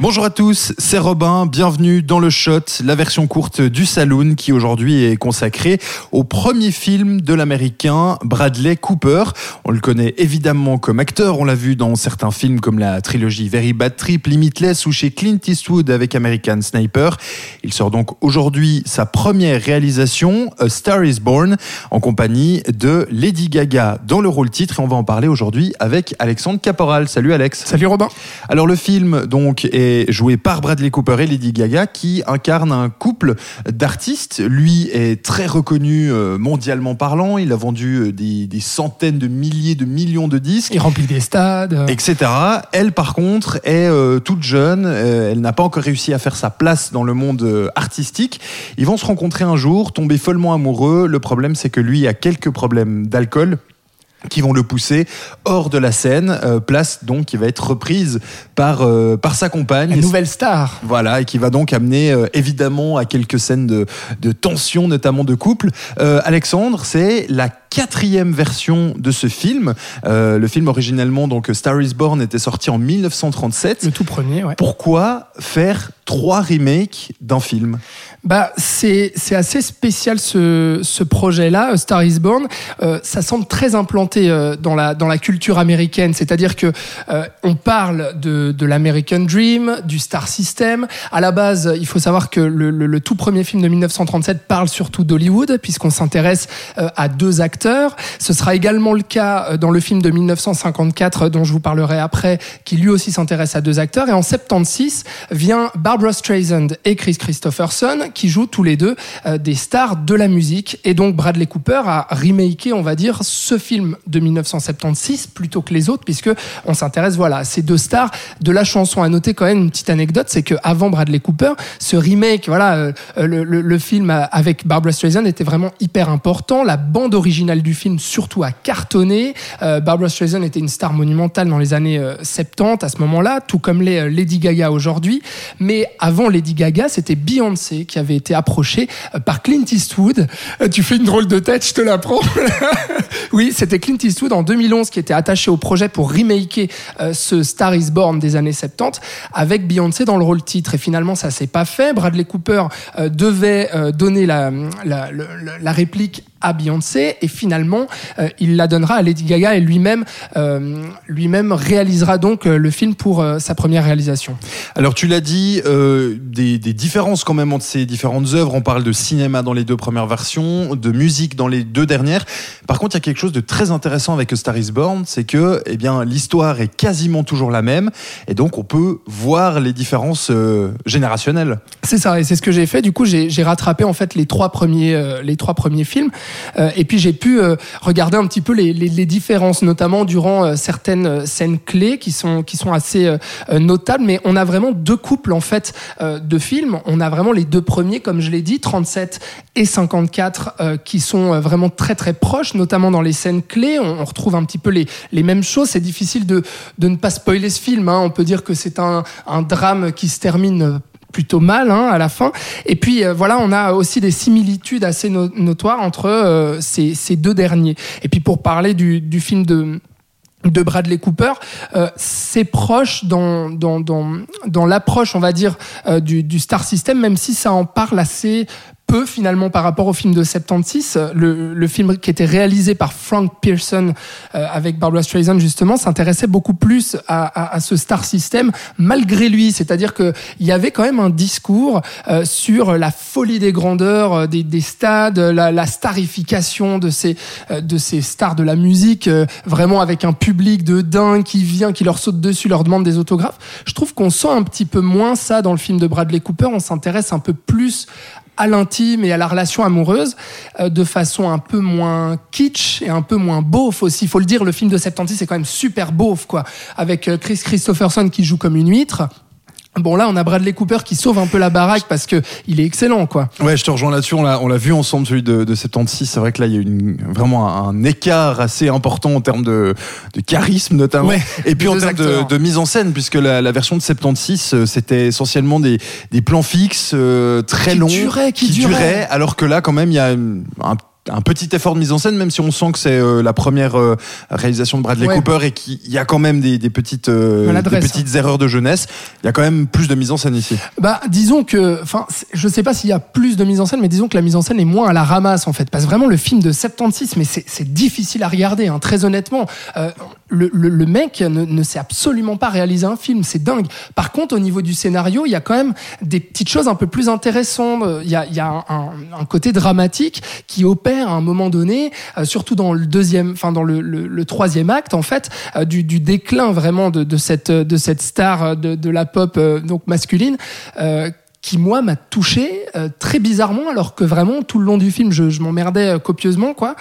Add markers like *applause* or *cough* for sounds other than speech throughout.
Bonjour à tous, c'est Robin, bienvenue dans le Shot, la version courte du Saloon qui aujourd'hui est consacrée au premier film de l'américain Bradley Cooper. On le connaît évidemment comme acteur, on l'a vu dans certains films comme la trilogie Very Bad Trip, Limitless ou chez Clint Eastwood avec American Sniper. Il sort donc aujourd'hui sa première réalisation, A Star is Born, en compagnie de Lady Gaga dans le rôle titre et on va en parler aujourd'hui avec Alexandre Caporal. Salut Alex. Salut Robin. Alors le film donc est joué par Bradley Cooper et Lady Gaga qui incarne un couple d'artistes. Lui est très reconnu euh, mondialement parlant. Il a vendu euh, des, centaines de milliers de millions de disques. Il remplit des stades. Etc. Elle, par contre, est euh, toute jeune. elle n'a pas encore réussi à faire sa place dans le monde artistique. Ils vont se rencontrer un jour, tomber follement amoureux. Le problème, c'est que lui a quelques problèmes d'alcool qui vont le pousser hors de la scène, euh, place donc qui va être reprise par euh, par sa compagne, une nouvelle star. Voilà, et qui va donc amener euh, évidemment à quelques scènes de, de tension, notamment de couple. Alexandre, c'est la quatrième version de ce film. le film originellement donc Star Is Born était sorti en 1937. Le tout premier. Ouais. Pourquoi faire trois remakes d'un film? Bah, c'est assez spécial ce, ce projet-là, Star is Born. Euh, ça semble très implanté euh, dans, la, dans la culture américaine, c'est-à-dire que euh, on parle de, de l'American Dream, du Star System. À la base, il faut savoir que le, le, le tout premier film de 1937 parle surtout d'Hollywood, puisqu'on s'intéresse euh, à deux acteurs. Ce sera également le cas dans le film de 1954, dont je vous parlerai après, qui lui aussi s'intéresse à deux acteurs. Et en 76 vient Barbara Streisand et Chris Christopherson qui jouent tous les deux euh, des stars de la musique. Et donc Bradley Cooper a remaké, on va dire, ce film de 1976 plutôt que les autres, puisque on s'intéresse voilà à ces deux stars de la chanson. À noter quand même une petite anecdote, c'est que avant Bradley Cooper, ce remake, voilà, euh, le, le, film avec Barbara Streisand était vraiment hyper important. La bande originale du film surtout a cartonné. Euh, Barbara Streisand était une star monumentale dans les années 70 à ce moment-là, tout comme les Lady Gaga aujourd'hui. Mais avant Lady Gaga, c'était Beyoncé qui avait été approché euh, par Clint Eastwood. Euh, tu fais une drôle de tête, je te l'apprends. *laughs* oui, c'était Clint Eastwood en 2011 qui était attaché au projet pour remaker euh, ce Star is Born des années 70 avec Beyoncé dans le rôle titre. Et finalement, ça s'est pas fait. Bradley Cooper devait donner la, réplique à Beyoncé et finalement euh, il la donnera à Lady Gaga et lui-même euh, lui-même réalisera donc euh, le film pour sa première réalisation. Alors tu l'as dit, des, des, différences quand même entre ces différentes œuvres. On parle de cinéma dans les deux premières versions, de musique dans les deux dernières. Par contre, il y a quelque chose de très intéressant avec A Star Is Born, c'est que eh bien l'histoire est quasiment toujours la même et donc on peut voir les différences générationnelles. C'est ça et c'est ce que j'ai fait. Du coup, j'ai rattrapé en fait les trois premiers les trois premiers films. Euh, et puis j'ai pu euh, regarder un petit peu les, différences, notamment durant euh, certaines scènes clés qui sont qui sont assez notables. Mais on a vraiment deux couples en fait de films. On a vraiment les deux premiers, comme je l'ai dit, 37 et 54, qui sont vraiment très très proches, notamment dans les scènes clés. On, retrouve un petit peu les, les mêmes choses. C'est difficile de, de ne pas spoiler ce film. Hein. On peut dire que c'est un, un drame qui se termine plutôt mal hein, à la fin. Et puis euh, voilà, on a aussi des similitudes assez notoires entre euh, ces, ces, deux derniers. Et puis pour parler du, film de Bradley Cooper, euh, c'est proche dans, dans, dans, l'approche, on va dire, euh, du, Star System, même si ça en parle assez peu finalement par rapport au film de 76. Le, le film qui était réalisé par Frank Pearson euh, avec Barbara Streisand justement s'intéressait beaucoup plus à, à, à, ce star system malgré lui. C'est-à-dire qu'il y avait quand même un discours euh, sur la folie des grandeurs euh, des, des stades, la, la, starification de ces, de ces stars de la musique, vraiment avec un public de dingue qui vient, qui leur saute dessus, leur demande des autographes. Je trouve qu'on sent un petit peu moins ça dans le film de Bradley Cooper. On s'intéresse un peu plus à l'intime et à la relation amoureuse euh, de façon un peu moins kitsch et un peu moins beauf aussi. Faut le dire, le film de 76 c'est quand même super beauf, quoi. Avec euh, Chris Christopherson qui joue comme une huître. Bon là, on a Bradley Cooper qui sauve un peu la baraque parce que il est excellent, quoi. Ouais, je te rejoins là-dessus. On l'a, on l'a vu ensemble celui de, de 76. C'est vrai que là, il y a une, vraiment un, un écart assez important en termes de, de charisme notamment, Ouais, et puis en termes de, mise en scène, puisque la, la version de 76, euh, c'était essentiellement des, des plans fixes euh, très Qui longs, duraient, qui duraient. duraient, alors que là, quand même, il y a une- un un petit effort de mise en scène, même si on sent que c'est euh, la première euh, réalisation de Bradley Ouais. Cooper et qu'il y a quand même des, des petites, euh, des Maladresse, petites erreurs de jeunesse. Il y a quand même plus de mise en scène ici. Bah, disons que, enfin, je sais pas s'il y a plus de mise en scène, mais disons que la mise en scène est moins à la ramasse en fait, parce que vraiment le film de 76, mais c'est c'est difficile à regarder, hein, très honnêtement. Le, le- le mec ne, ne sait absolument pas réaliser un film, c'est dingue. Par contre, au niveau du scénario, il y a quand même des petites choses un peu plus intéressantes. Il y a, il y a un, un- côté dramatique qui opère à un moment donné, euh, surtout dans le deuxième, enfin dans le, le- troisième acte en fait, euh, du, du déclin vraiment de, de cette de cette star euh, de, de la pop donc masculine. Qui moi m'a touché euh, très bizarrement alors que vraiment tout le long du film je, je m'emmerdais euh, copieusement quoi.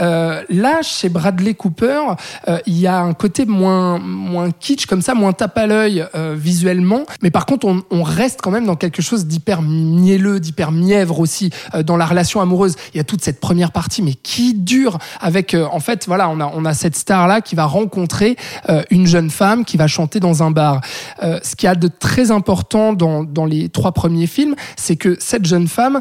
Euh, là chez Bradley Cooper euh, il y a un côté moins moins kitsch comme ça moins tape à l'œil euh, visuellement. Mais par contre on, on reste quand même dans quelque chose d'hyper mielleux d'hyper mièvre aussi dans la relation amoureuse. Il y a toute cette première partie mais qui dure avec en fait voilà on a on a cette star là qui va rencontrer une jeune femme qui va chanter dans un bar. Ce qui a de très important dans dans les trois premiers films c'est que cette jeune femme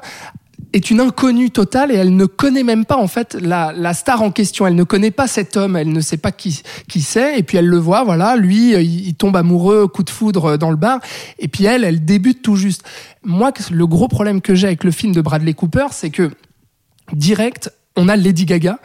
est une inconnue totale et elle ne connaît même pas en fait la, la star en question. Elle ne connaît pas cet homme, elle ne sait pas qui qui c'est et puis elle le voit, voilà, lui euh, il, il tombe amoureux, coup de foudre euh, dans le bar et puis elle, elle débute tout juste. Moi, le gros problème que j'ai avec le film de Bradley Cooper, c'est que direct, on a Lady Gaga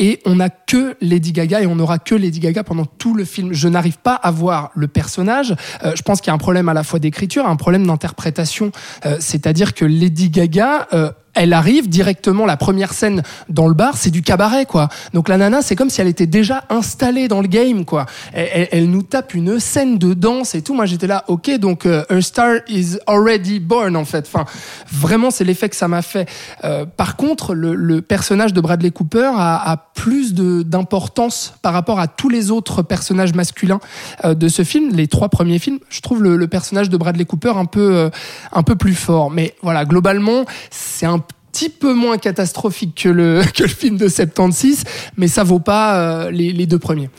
et on n'a que Lady Gaga et on n'aura que Lady Gaga pendant tout le film. Je n'arrive pas à voir le personnage. Euh, je pense qu'il y a un problème à la fois d'écriture, un problème d'interprétation. Euh, C'est-à-dire que Lady Gaga, euh, elle arrive directement, la première scène dans le bar, c'est du cabaret, quoi. Donc la nana, c'est comme si elle était déjà installée dans le game, quoi. Elle, nous tape une scène de danse et tout. Moi, j'étais là, ok, donc euh, A Star is already born, en fait. Enfin, vraiment, c'est l'effet que ça m'a fait. Euh, par contre, le, le personnage de Bradley Cooper a, a plus d'importance par rapport à tous les autres personnages masculins euh, de ce film. Les trois premiers films, je trouve le, le personnage de Bradley Cooper un peu, euh, un peu plus fort. Mais voilà, globalement, c'est un petit peu moins catastrophique que le, *laughs* que le film de 76, mais ça vaut pas euh, les, les deux premiers.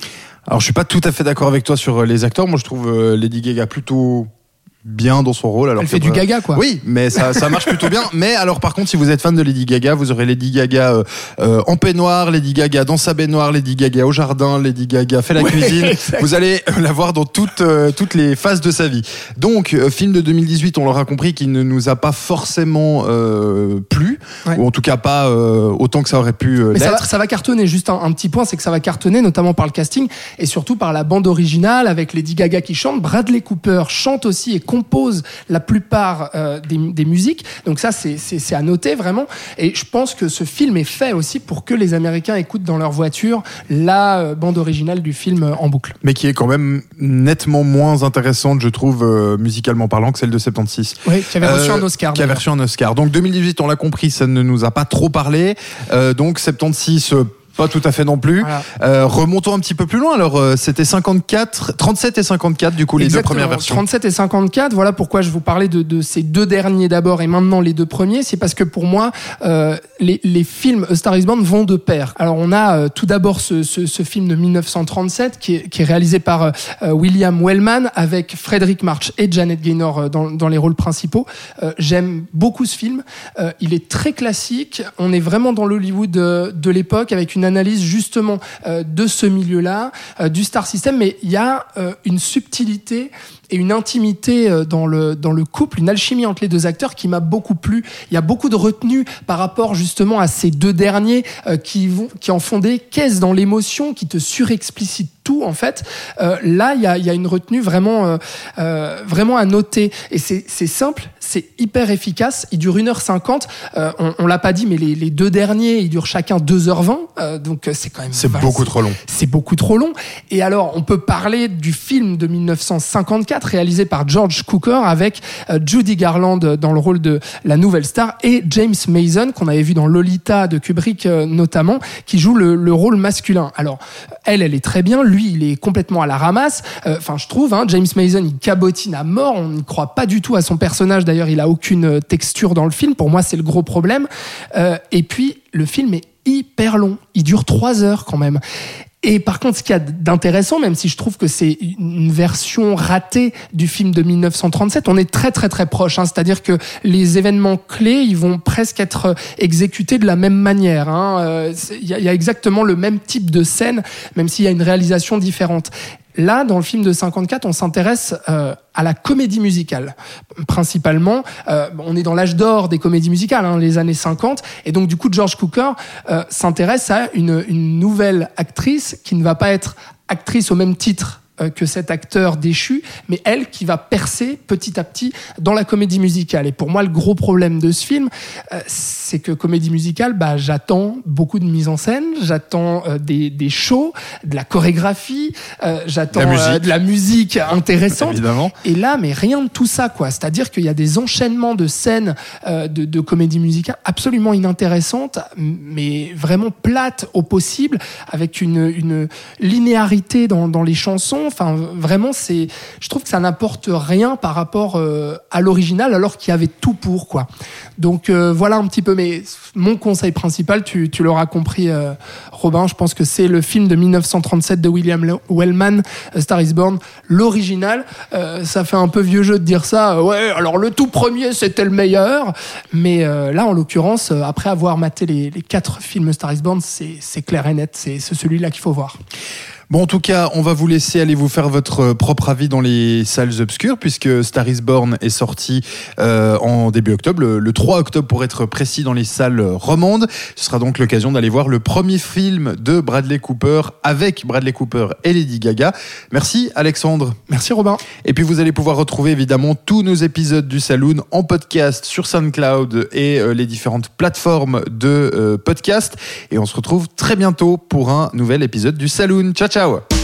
Alors, je suis pas tout à fait d'accord avec toi sur euh, les acteurs. Moi, je trouve euh, Lady Gaga plutôt bien dans son rôle. Alors Elle que, fait du bah, gaga, quoi. Oui, mais ça, ça marche plutôt bien. *laughs* Mais alors, par contre, si vous êtes fan de Lady Gaga, vous aurez Lady Gaga euh, euh, en peignoir, Lady Gaga dans sa baignoire, Lady Gaga au jardin, Lady Gaga fait la Ouais, cuisine. exact. Vous allez euh, la voir dans toutes, euh, toutes les phases de sa vie. Donc, euh, film de 2018, on l'aura compris, qui ne nous a pas forcément euh, plu, Ouais. ou en tout cas pas euh, autant que ça aurait pu Mais ça va, l'être. ça va cartonner. Juste un, un petit point, c'est que ça va cartonner, notamment par le casting et surtout par la bande originale avec Lady Gaga qui chante. Bradley Cooper chante aussi et compose la plupart euh, des, des musiques. Donc ça, c'est- à noter vraiment. Et je pense que ce film est fait aussi pour que les Américains écoutent dans leur voiture la euh, bande originale du film euh, en boucle. mais qui est quand même nettement moins intéressante, je trouve, euh, musicalement parlant, que celle de 76. Oui, qui avait reçu Euh, un Oscar. Qui a d'ailleurs. reçu un Oscar. Donc 2018, on l'a compris, ça ne nous a pas trop parlé. Donc 76, euh, pas tout à fait non plus. Voilà. Euh, remontons un petit peu plus loin. Alors euh, c'était 54, 37 et 54 du coup les deux premières versions. 37 et 54, voilà pourquoi je vous parlais de, de ces deux derniers d'abord et maintenant les deux premiers. C'est parce que pour moi, euh, les, les films A Star is Born vont de pair. Alors on a euh, tout d'abord ce, ce, ce film de 1937 qui est, qui est réalisé par William Wellman avec Frederick March et Janet Gaynor dans, dans les rôles principaux. J'aime beaucoup ce film. Il est très classique. On est vraiment dans l'Hollywood de, de l'époque avec une analyse justement euh, de ce milieu-là, euh, du star system, mais il y a euh, une subtilité et une intimité dans le, dans le couple, une alchimie entre les deux acteurs qui m'a beaucoup plu. Il y a beaucoup de retenue par rapport justement à ces deux derniers qui, vont, qui en font des caisses dans l'émotion, qui te surexplicitent tout en fait. Euh, là, il y a, il y a une retenue vraiment, euh, euh, vraiment à noter. Et c'est simple, c'est hyper efficace. Il dure 1h50. Euh, on on l'a pas dit, mais les, les deux derniers, ils durent chacun 2h20. Euh, donc c'est quand même C'est beaucoup trop long. c'est beaucoup trop long. Et alors, on peut parler du film de 1954 réalisé par George Cukor avec Judy Garland dans le rôle de la nouvelle star et James Mason qu'on avait vu dans Lolita de Kubrick notamment, qui joue le, le rôle masculin. Alors, elle, elle est très bien. Lui, il est complètement à la ramasse. Euh, Enfin, je trouve, hein, James Mason, il cabotine à mort. On ne croit pas du tout à son personnage. D'ailleurs, il a aucune euh, texture dans le film. Pour moi, c'est le gros problème. Euh, et puis, le film est hyper long. Il dure trois heures quand même. Et par contre, ce qu'il y a d'intéressant, même si je trouve que c'est une version ratée du film de 1937, on est très très très proche. Hein. C'est-à-dire que les événements clés, ils vont presque être exécutés de la même manière. hein. Euh, Il il y a exactement le même type de scène, même s'il y a une réalisation différente. Là, dans le film de 54, on s'intéresse euh, à la comédie musicale, principalement. Euh, on est dans l'âge d'or des comédies musicales, hein, les années 50, et donc du coup, George Cooker euh, s'intéresse à une, nouvelle actrice qui ne va pas être actrice au même titre que cet acteur déchu, mais elle qui va percer petit à petit dans la comédie musicale. Et pour moi, le gros problème de ce film, euh, c'est que comédie musicale, bah, j'attends beaucoup de mise en scène, j'attends euh, des, des shows, de la chorégraphie, euh, j'attends euh, de la musique intéressante. Évidemment. Et là, mais rien de tout ça, quoi. C'est-à-dire qu'il y a des enchaînements de scènes euh, de, de comédie musicale absolument inintéressantes, mais vraiment plates au possible, avec une, une linéarité dans, dans les chansons. Enfin, vraiment, c'est, je trouve que ça n'apporte rien par rapport euh, à l'original, alors qu'il y avait tout pour, quoi. Donc euh, voilà un petit peu. Mon conseil principal, tu, l'auras compris, euh, Robin. Je pense que c'est le film de 1937 de William Wellman, Star is Born, l'original. Ça fait un peu vieux jeu de dire ça. Ouais, alors le tout premier c'était le meilleur, mais là en l'occurrence, après avoir maté les, les quatre films Star is Born, c'est clair et net. C'est celui-là qu'il faut voir. Bon, en tout cas, on va vous laisser aller vous faire votre propre avis dans les salles obscures, puisque Star is Born est sorti euh, en début octobre, le, le 3 octobre pour être précis, dans les salles romandes. Ce sera donc l'occasion d'aller voir le premier film de Bradley Cooper avec Bradley Cooper et Lady Gaga. Merci Alexandre. Merci Robin. Et puis vous allez pouvoir retrouver évidemment tous nos épisodes du Saloon en podcast sur SoundCloud et euh, les différentes plateformes de euh, podcast. Et on se retrouve très bientôt pour un nouvel épisode du Saloon. Ciao ciao shower.